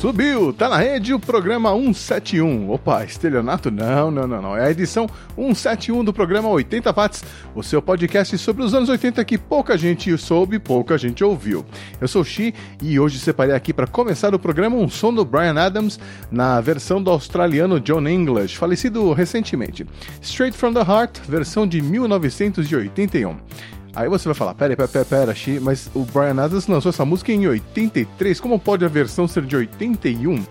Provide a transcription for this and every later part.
Subiu, tá na rede o programa 171. Opa, estelionato? Não, não, não, não. É a edição 171 do programa 80 Watts, o seu podcast sobre os anos 80 que pouca gente soube, pouca gente ouviu. Eu sou o Xi e hoje separei aqui para começar o programa um som do Brian Adams na versão do australiano John English, falecido recentemente. Straight from the Heart, versão de 1981. Aí você vai falar, pera, pera, pera, pera, mas o Brian Adams lançou essa música em 83, como pode a versão ser de 81?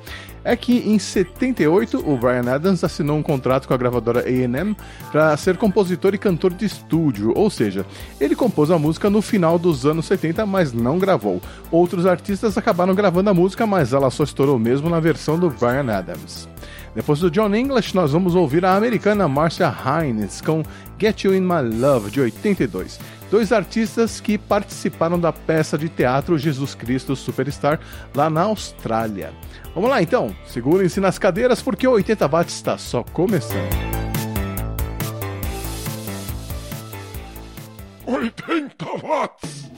É que em 78 o Brian Adams assinou um contrato com a gravadora A&M para ser compositor e cantor de estúdio, ou seja, ele compôs a música no final dos anos 70, mas não gravou. Outros artistas acabaram gravando a música, mas ela só estourou mesmo na versão do Brian Adams. Depois do John English, nós vamos ouvir a americana Marcia Hines com Get You In My Love, de 82 dois artistas que participaram da peça de teatro Jesus Cristo Superstar lá na Austrália. Vamos lá então, segurem-se nas cadeiras porque o 80 watts está só começando. 80 watts!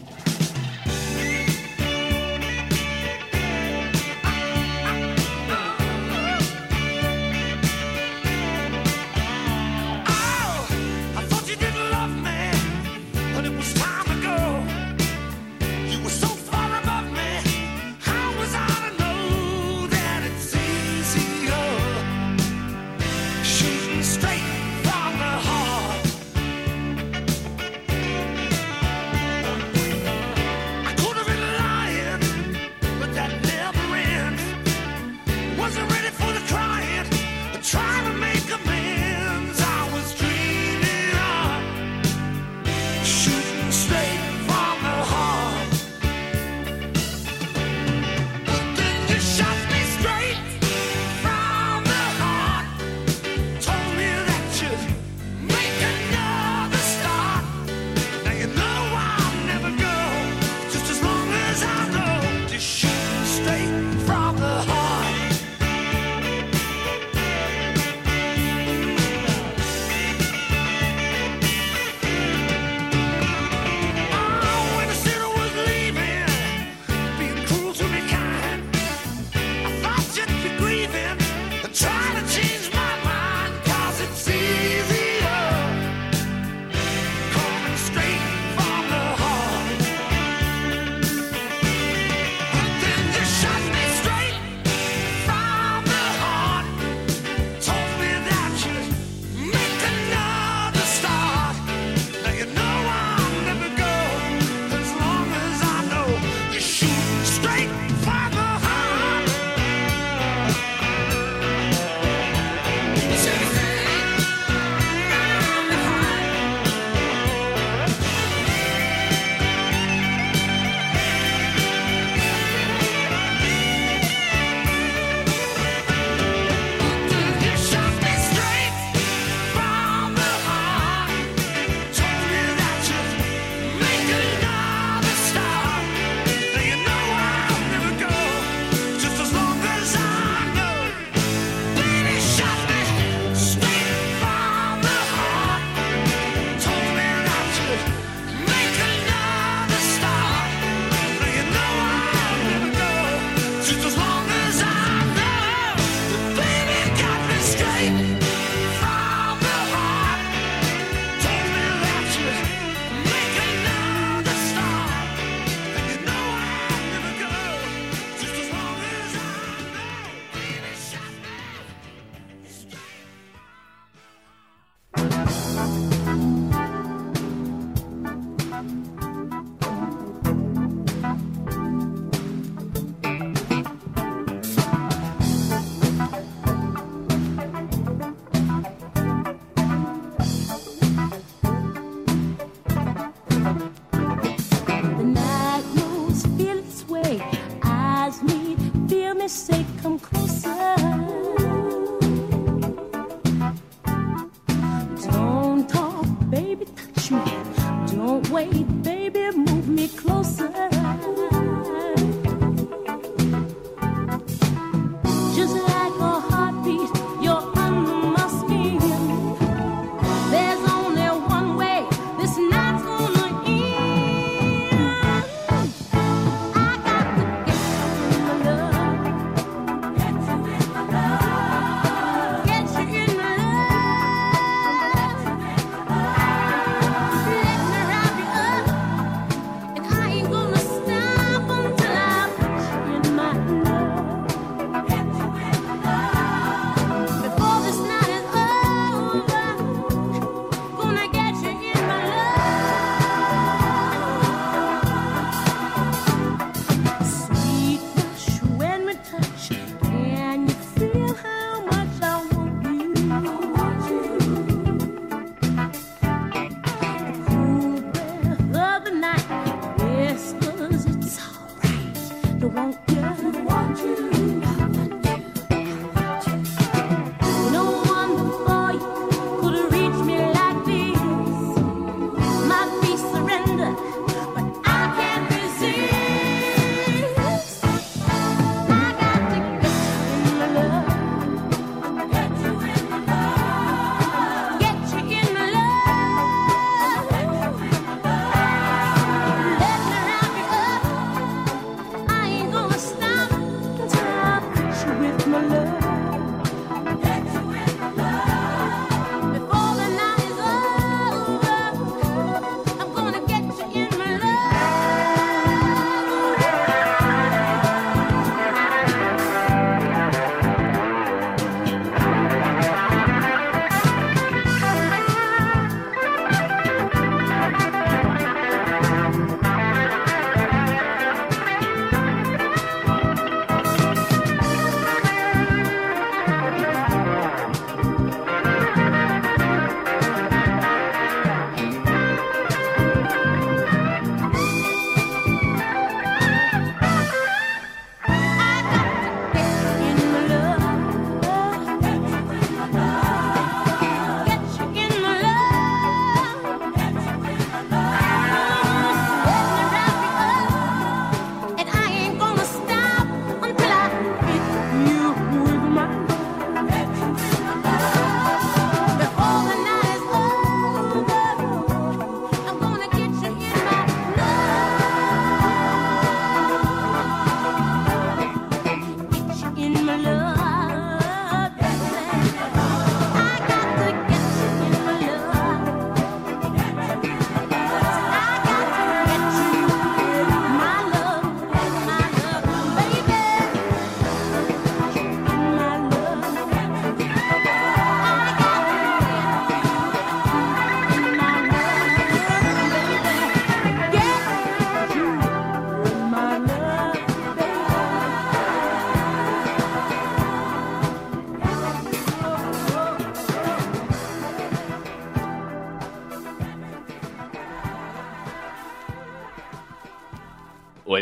say, come closer.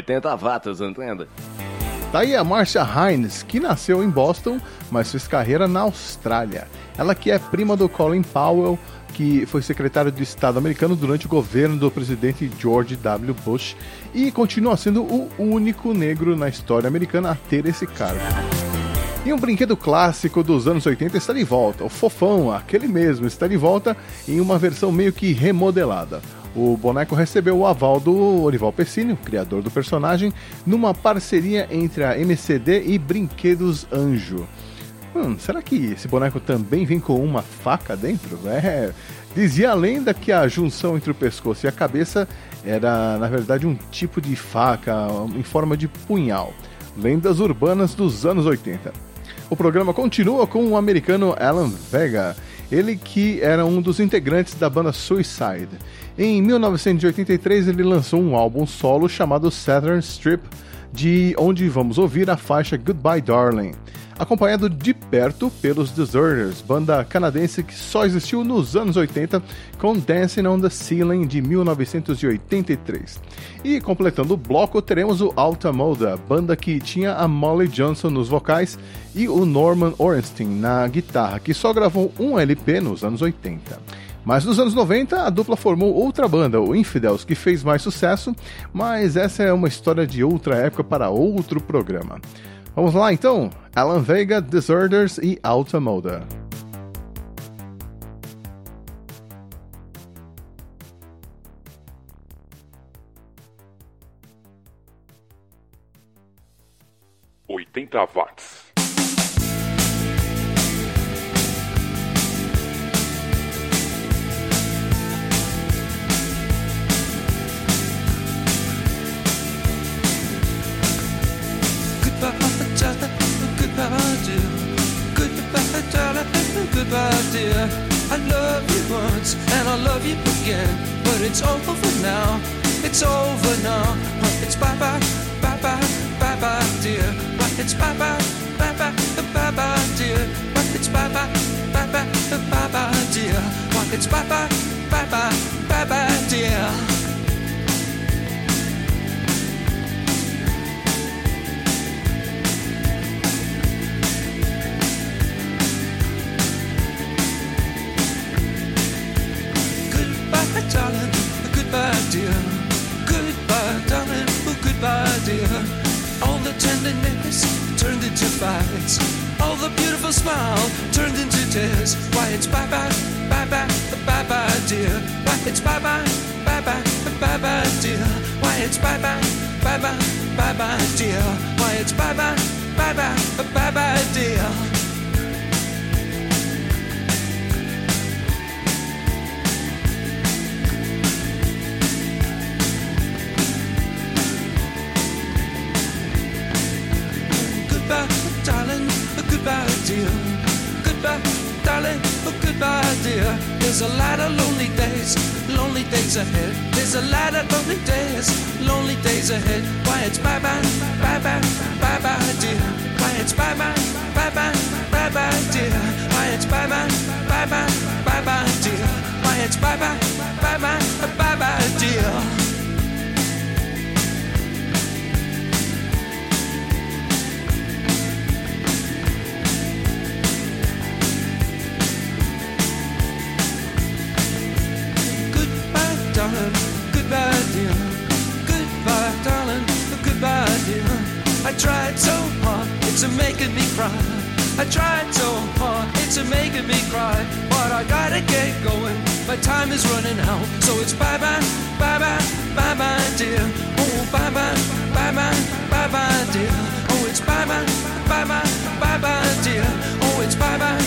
80 watts, entende? Tá aí a Marcia Hines, que nasceu em Boston, mas fez carreira na Austrália. Ela que é prima do Colin Powell, que foi secretário de Estado americano durante o governo do presidente George W. Bush e continua sendo o único negro na história americana a ter esse cargo. E um brinquedo clássico dos anos 80 está de volta. O Fofão, aquele mesmo, está de volta em uma versão meio que remodelada. O boneco recebeu o aval do Orival Pessini, criador do personagem, numa parceria entre a MCD e Brinquedos Anjo. Hum, será que esse boneco também vem com uma faca dentro? É, dizia a lenda que a junção entre o pescoço e a cabeça era, na verdade, um tipo de faca em forma de punhal. Lendas urbanas dos anos 80. O programa continua com o americano Alan Vega, ele que era um dos integrantes da banda Suicide. Em 1983, ele lançou um álbum solo chamado Saturn Strip, de onde vamos ouvir a faixa Goodbye Darling, acompanhado de perto pelos Deserters, banda canadense que só existiu nos anos 80 com Dancing on the Ceiling de 1983. E completando o bloco, teremos o Alta Moda, banda que tinha a Molly Johnson nos vocais e o Norman Ornstein na guitarra, que só gravou um LP nos anos 80. Mas nos anos 90, a dupla formou outra banda, o Infidels, que fez mais sucesso, mas essa é uma história de outra época para outro programa. Vamos lá então? Alan Vega, Disorders e Alta Moda. Oitenta watts. Goodbye, dear. I love you once and I love you again, but it's over now. It's over now. It's bye bye, bye bye, bye bye, dear. It's bye bye, bye bye, bye bye, dear. It's bye bye, bye bye, bye bye, dear. It's bye bye, bye bye, dear. Goodbye, darling. Oh, goodbye, dear. All the tenderness turned into fights. All the beautiful smile turned into tears. Why, it's bye bye, bye bye, bye bye, dear. Why, it's bye bye, bye bye, bye bye, dear. Why, it's bye bye, bye bye, bye bye, dear. Why, it's bye bye, bye bye, bye bye, dear. Goodbye, darling. Goodbye, dear. Goodbye, darling. Goodbye, dear. There's a lot of lonely days, lonely days ahead. There's a lot of lonely days, lonely days ahead. Why it's bye bye, bye bye, bye bye, dear. Why it's bye bye, bye bye, bye bye, dear. Why it's bye bye, bye bye, bye bye, dear. Why it's bye bye, bye bye, bye bye, dear. Making me cry. I tried so hard, it's making me cry. But I gotta get going, my time is running out. So it's bye bye, bye bye, bye bye, dear. Oh, bye bye, bye bye, bye bye, dear. Oh, it's bye bye, bye bye, bye bye, dear. Oh, it's bye bye,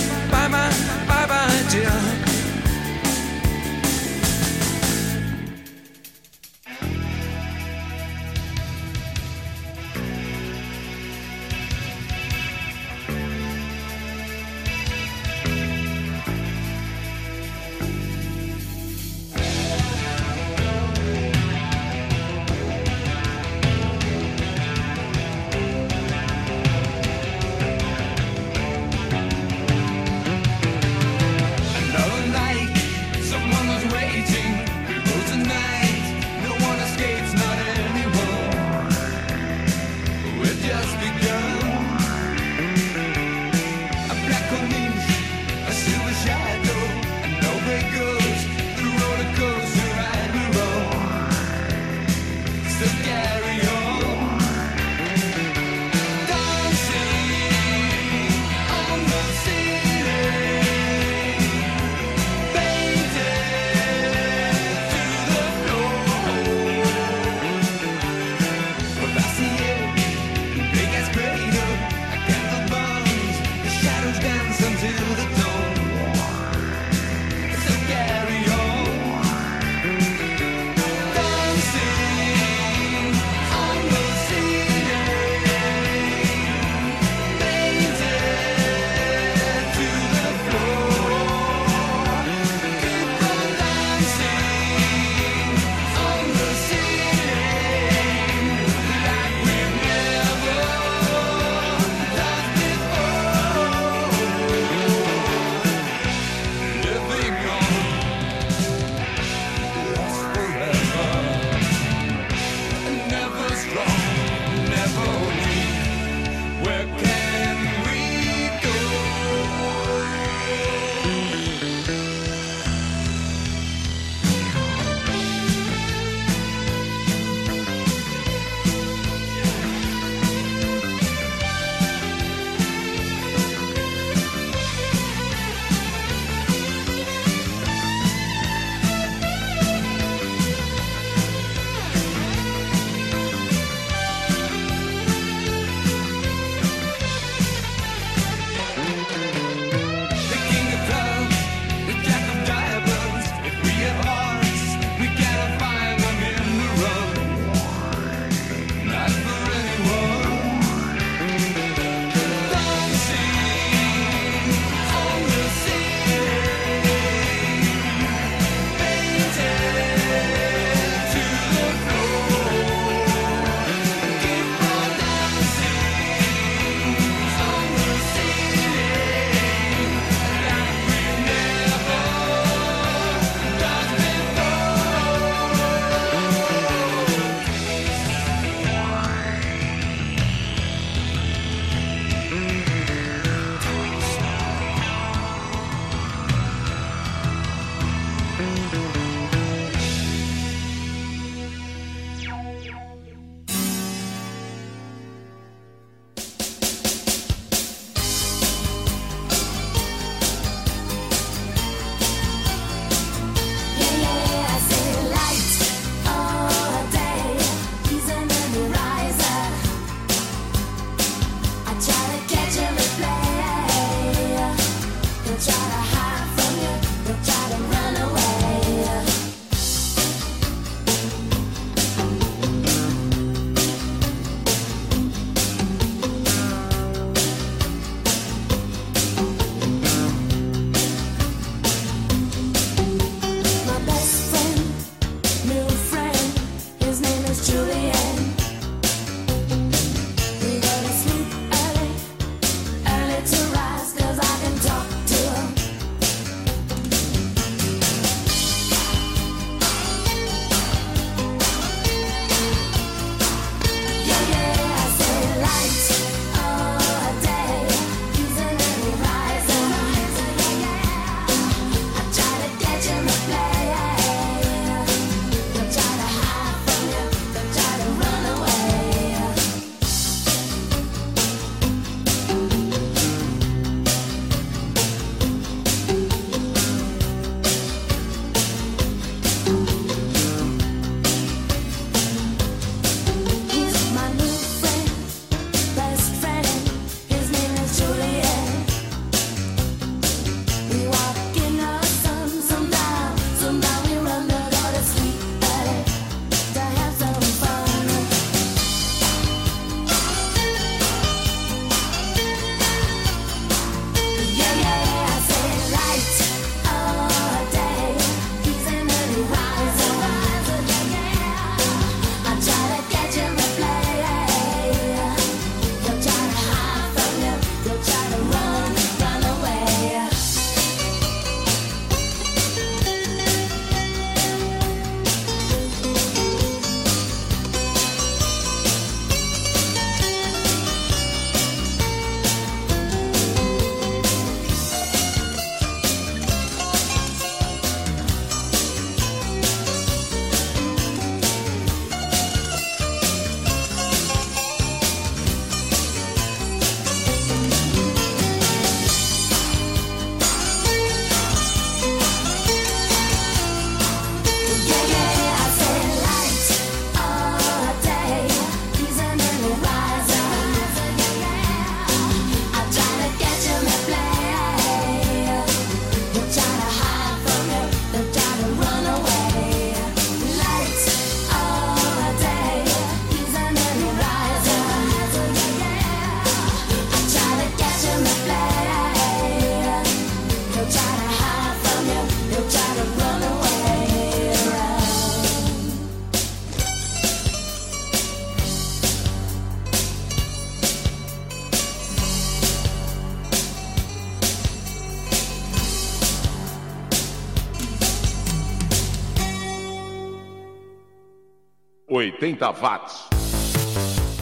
80 watts.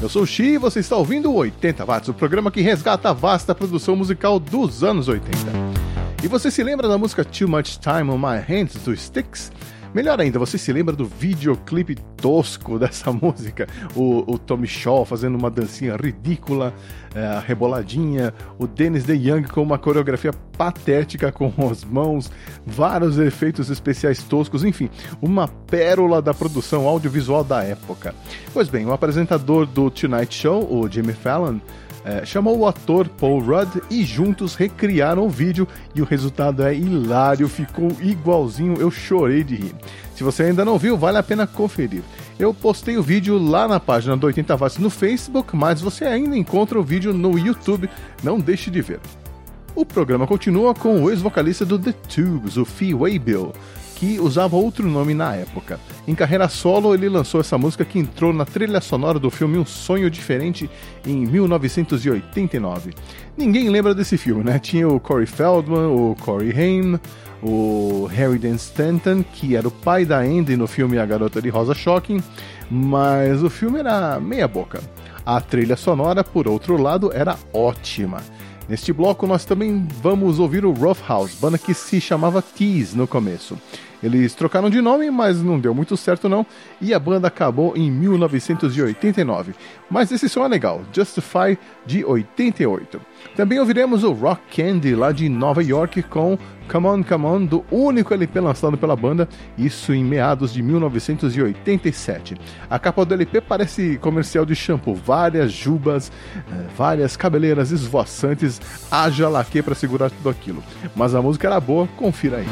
Eu sou o Xi e você está ouvindo o 80 Watts, o programa que resgata a vasta produção musical dos anos 80. E você se lembra da música Too Much Time on My Hands do Styx? Melhor ainda, você se lembra do videoclipe tosco dessa música? O, o Tommy Shaw fazendo uma dancinha ridícula, é, reboladinha, o Dennis DeYoung com uma coreografia patética com as mãos, vários efeitos especiais toscos, enfim, uma pérola da produção audiovisual da época. Pois bem, o apresentador do Tonight Show, o Jimmy Fallon, é, chamou o ator Paul Rudd e juntos recriaram o vídeo e o resultado é hilário, ficou igualzinho, eu chorei de rir. Se você ainda não viu, vale a pena conferir. Eu postei o vídeo lá na página do 80 Watts no Facebook, mas você ainda encontra o vídeo no YouTube, não deixe de ver. O programa continua com o ex-vocalista do The Tubes, o Fee Waybill, que usava outro nome na época. Em carreira solo, ele lançou essa música que entrou na trilha sonora do filme Um Sonho Diferente em 1989. Ninguém lembra desse filme, né? Tinha o Corey Feldman, o Corey Haim, o Harry Dean Stanton, que era o pai da Andy no filme A Garota de Rosa Shocking, mas o filme era meia boca. A trilha sonora, por outro lado, era ótima. Neste bloco nós também vamos ouvir o Rough House, banda que se chamava Tease no começo. Eles trocaram de nome, mas não deu muito certo não, e a banda acabou em 1989. Mas esse som é legal, Justify de 88. Também ouviremos o Rock Candy lá de Nova York com Come On Come On do único LP lançado pela banda, isso em meados de 1987. A capa do LP parece comercial de shampoo, várias jubas, eh, várias cabeleiras esvoaçantes, haja laque para segurar tudo aquilo. Mas a música era boa, confira aí.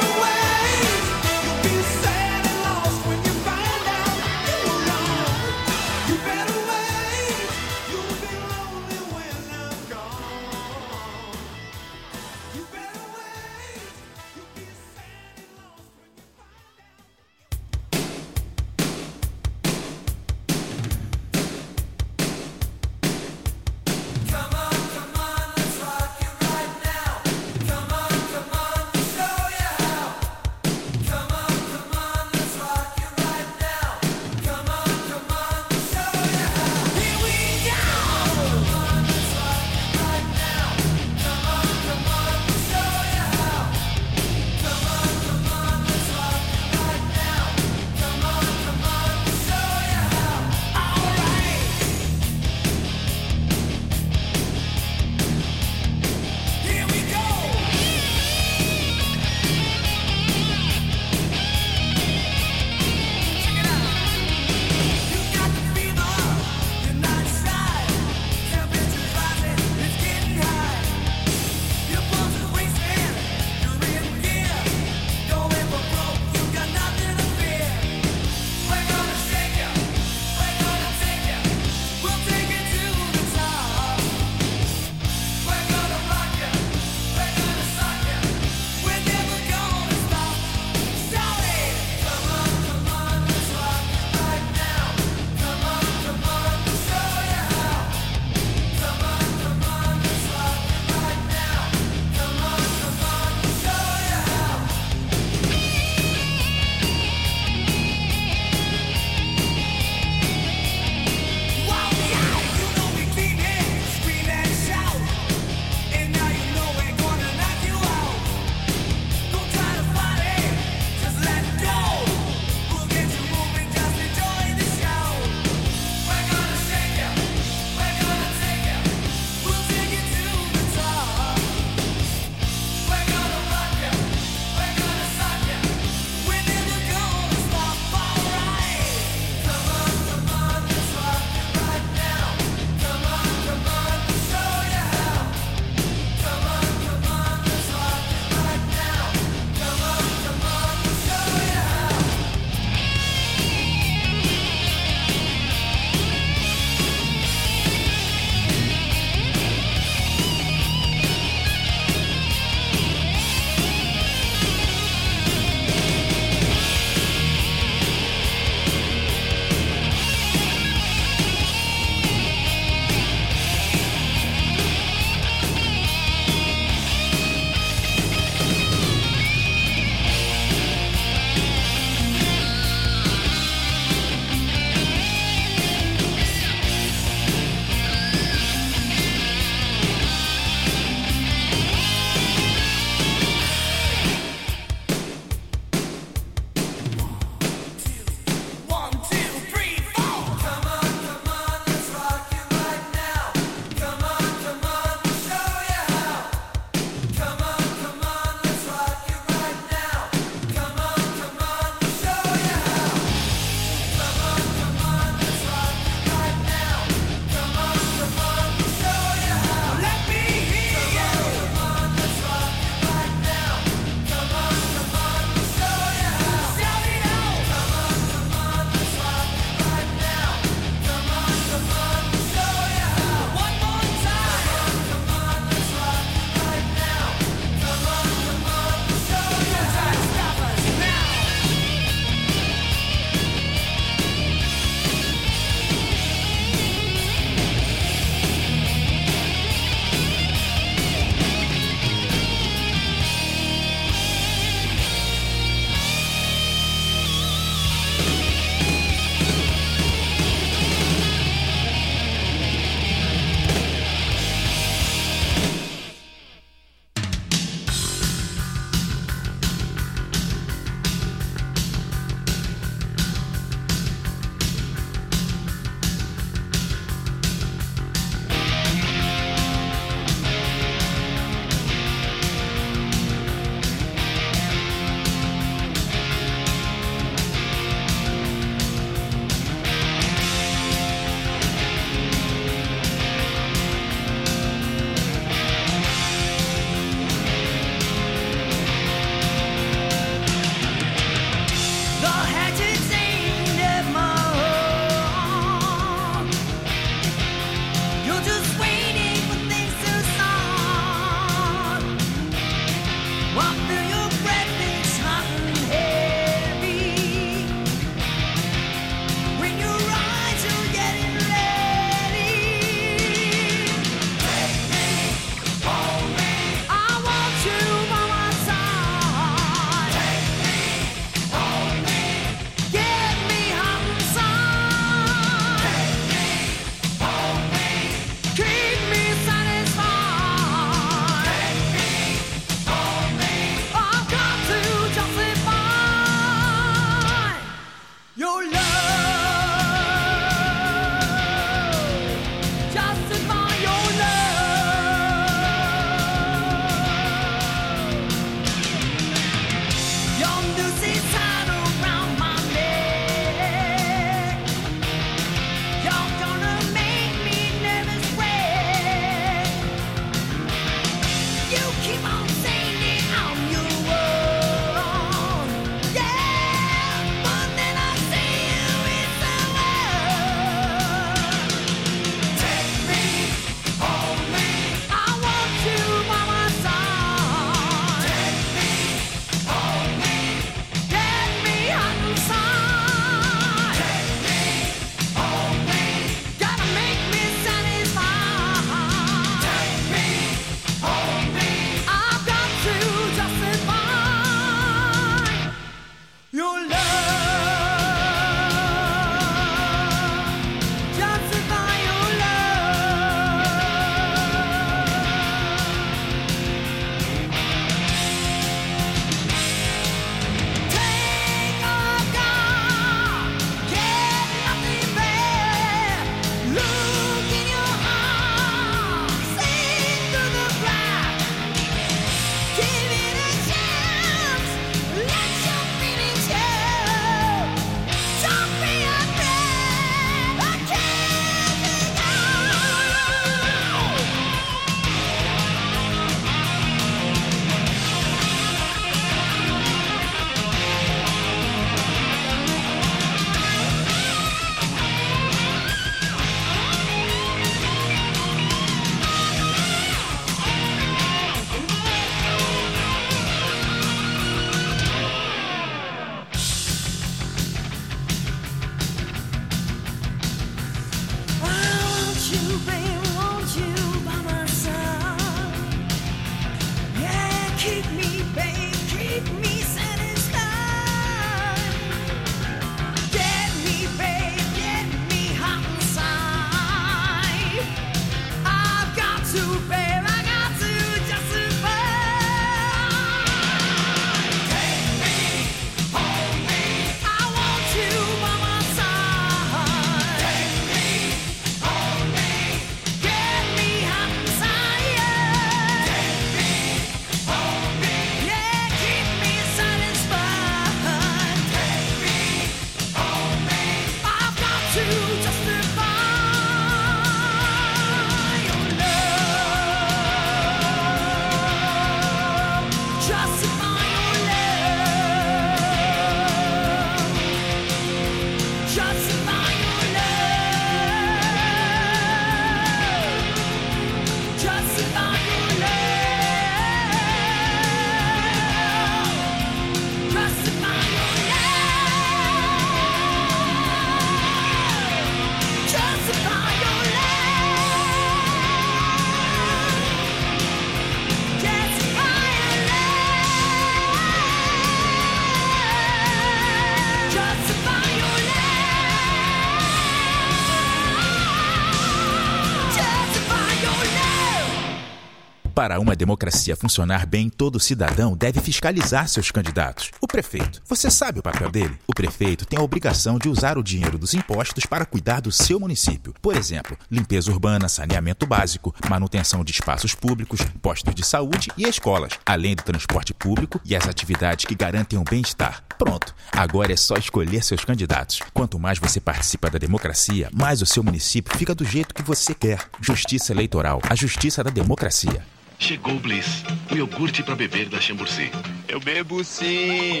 Para uma democracia funcionar bem, todo cidadão deve fiscalizar seus candidatos. O prefeito. Você sabe o papel dele? O prefeito tem a obrigação de usar o dinheiro dos impostos para cuidar do seu município. Por exemplo, limpeza urbana, saneamento básico, manutenção de espaços públicos, postos de saúde e escolas, além do transporte público e as atividades que garantem o bem-estar. Pronto, agora é só escolher seus candidatos. Quanto mais você participa da democracia, mais o seu município fica do jeito que você quer. Justiça Eleitoral, a justiça da democracia. Chegou o Bliss, o iogurte para beber da Chamburci. Eu bebo sim,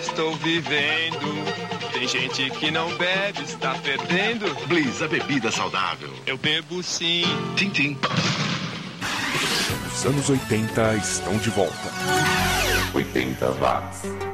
estou vivendo. Tem gente que não bebe, está perdendo. Bliss, a bebida saudável. Eu bebo sim. Tim, tim. Os anos 80 estão de volta. 80 watts.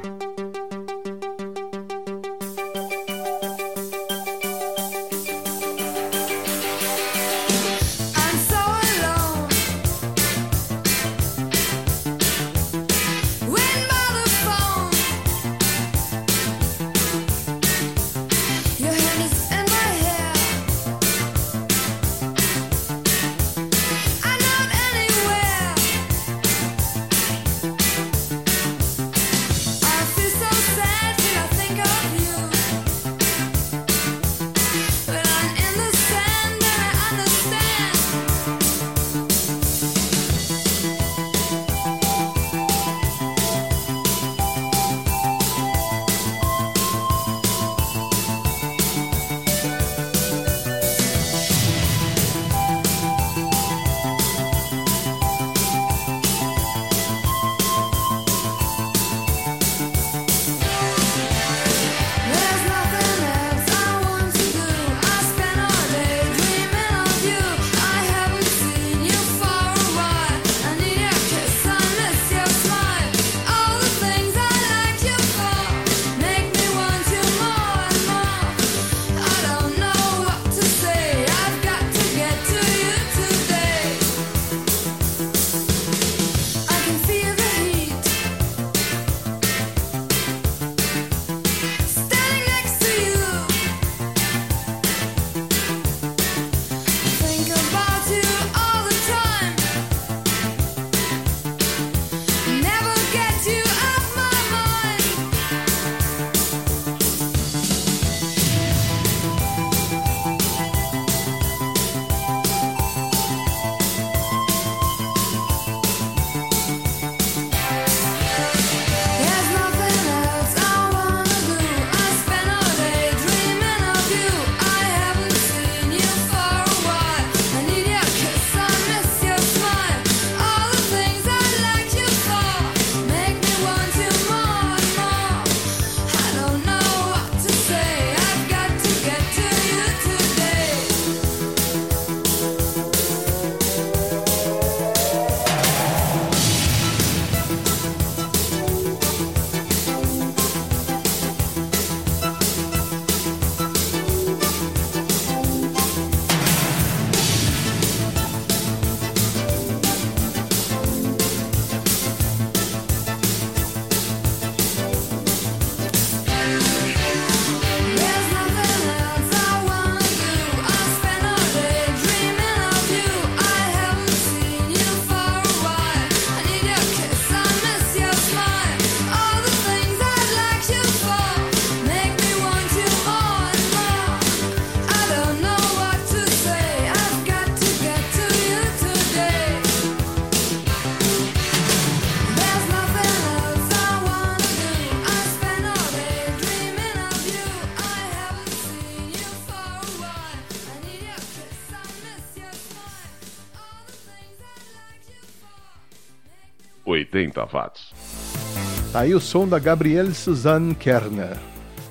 Aí o som da Gabrielle Suzanne Kerner.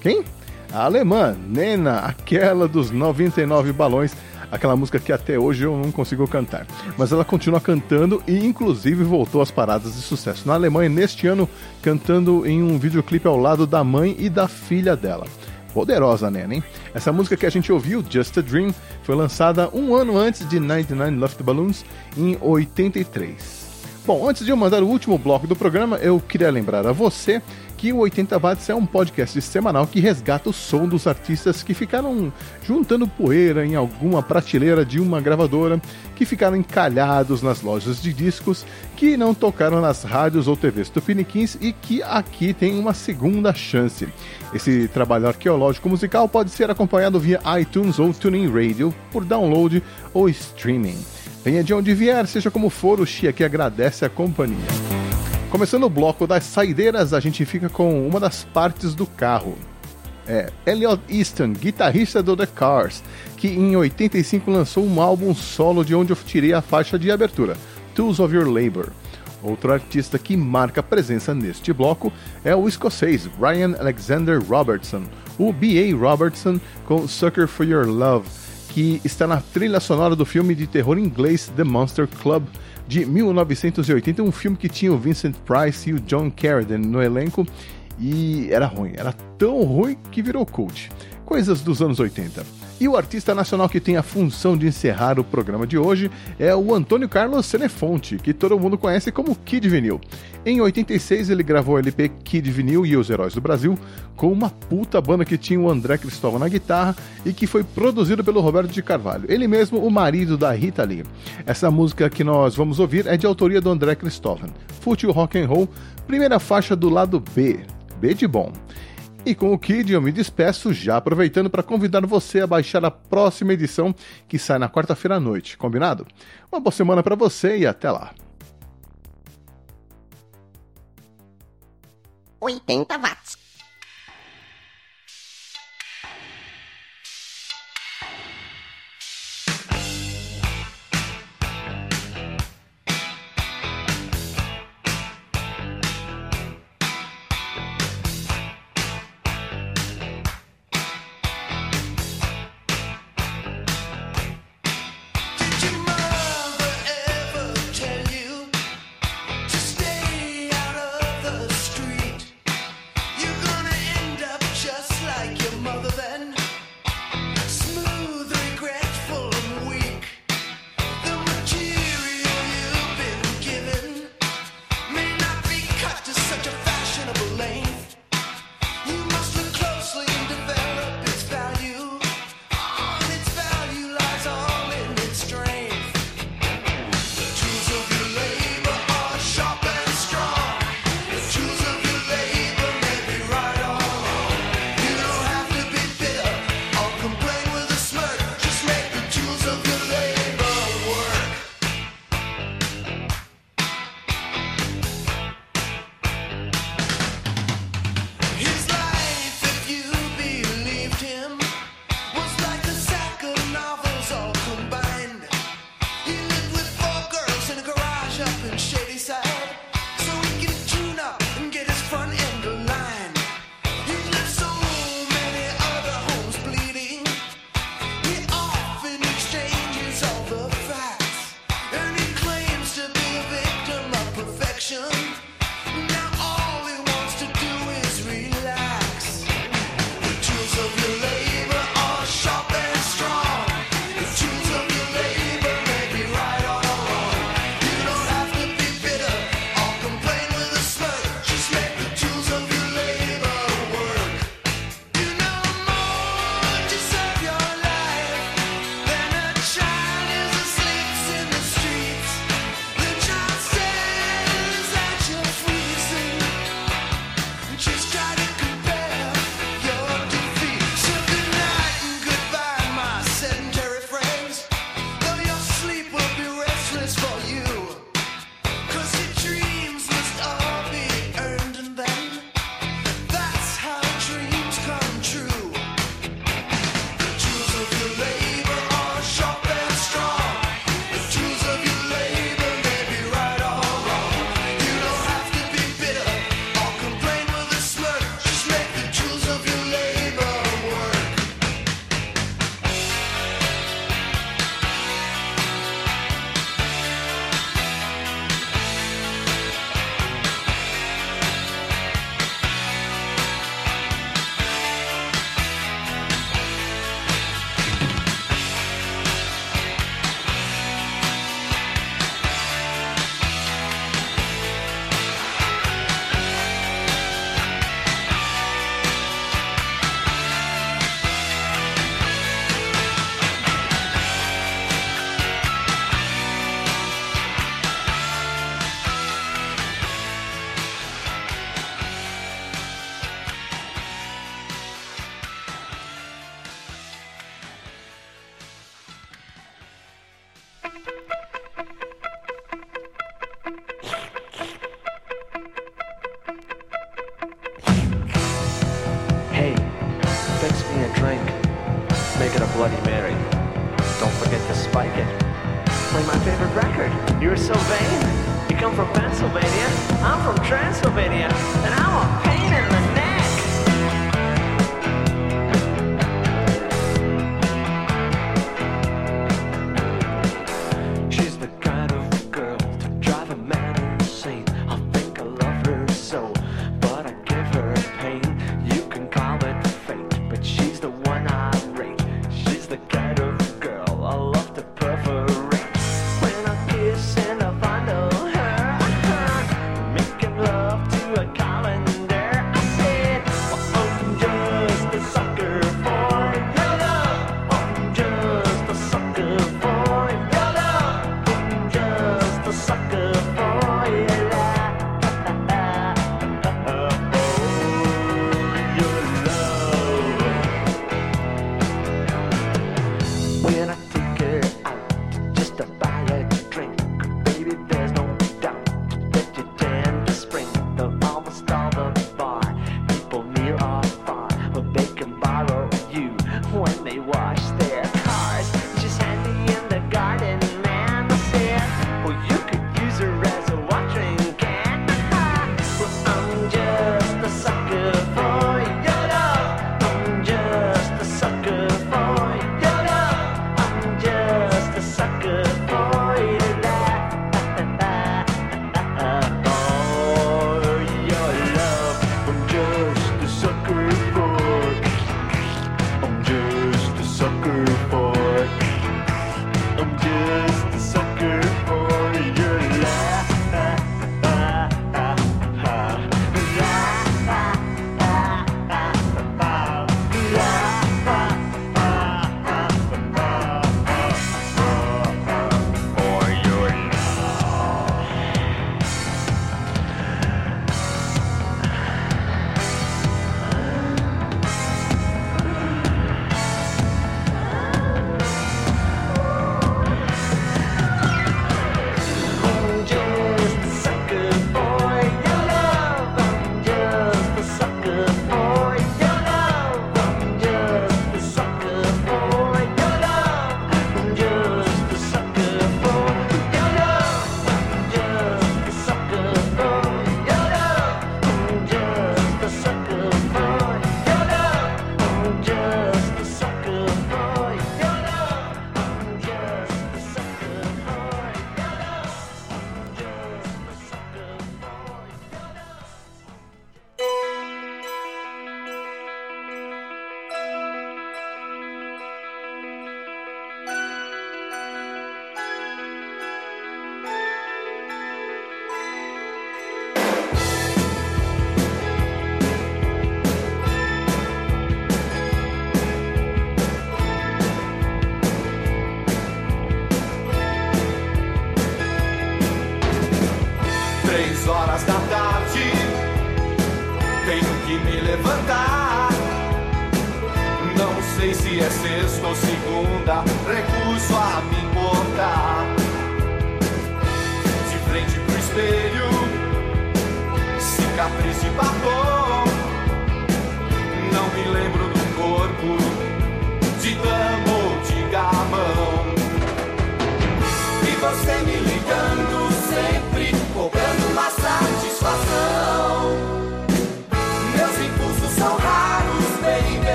Quem? A alemã, Nena, aquela dos 99 balões, aquela música que até hoje eu não consigo cantar. Mas ela continua cantando e inclusive voltou às paradas de sucesso na Alemanha neste ano, cantando em um videoclipe ao lado da mãe e da filha dela. Poderosa, Nena, hein? Essa música que a gente ouviu, Just a Dream, foi lançada um ano antes de 99 Left Balloons, em 83. Bom, antes de eu mandar o último bloco do programa, eu queria lembrar a você que o 80 Watts é um podcast semanal que resgata o som dos artistas que ficaram juntando poeira em alguma prateleira de uma gravadora, que ficaram encalhados nas lojas de discos, que não tocaram nas rádios ou TVs tupiniquins e que aqui tem uma segunda chance. Esse trabalho arqueológico musical pode ser acompanhado via iTunes ou TuneIn Radio por download ou streaming. Venha de onde vier, seja como for, o Xi aqui agradece a companhia. Começando o bloco das saideiras, a gente fica com uma das partes do carro. É Elliot Easton, guitarrista do The Cars, que em 85 lançou um álbum solo de onde eu tirei a faixa de abertura, Tools of Your Labor. Outro artista que marca presença neste bloco é o escocês Ryan Alexander Robertson, o B.A. Robertson com Sucker for Your Love, que está na trilha sonora do filme de terror inglês The Monster Club, de 1980, um filme que tinha o Vincent Price e o John Carradine no elenco e era ruim, era tão ruim que virou cult. Coisas dos anos 80. E o artista nacional que tem a função de encerrar o programa de hoje é o Antônio Carlos Senefonte, que todo mundo conhece como Kid Vinil. Em 86 ele gravou o LP Kid Vinil e os Heróis do Brasil com uma puta banda que tinha o André Cristóvão na guitarra e que foi produzido pelo Roberto de Carvalho, ele mesmo o marido da Rita Lee. Essa música que nós vamos ouvir é de autoria do André Cristóvão. Fútil Rock and Roll, primeira faixa do lado B, B de bom. E com o Kid eu me despeço, já aproveitando para convidar você a baixar a próxima edição que sai na quarta-feira à noite, combinado? Uma boa semana para você e até lá. 80 watts.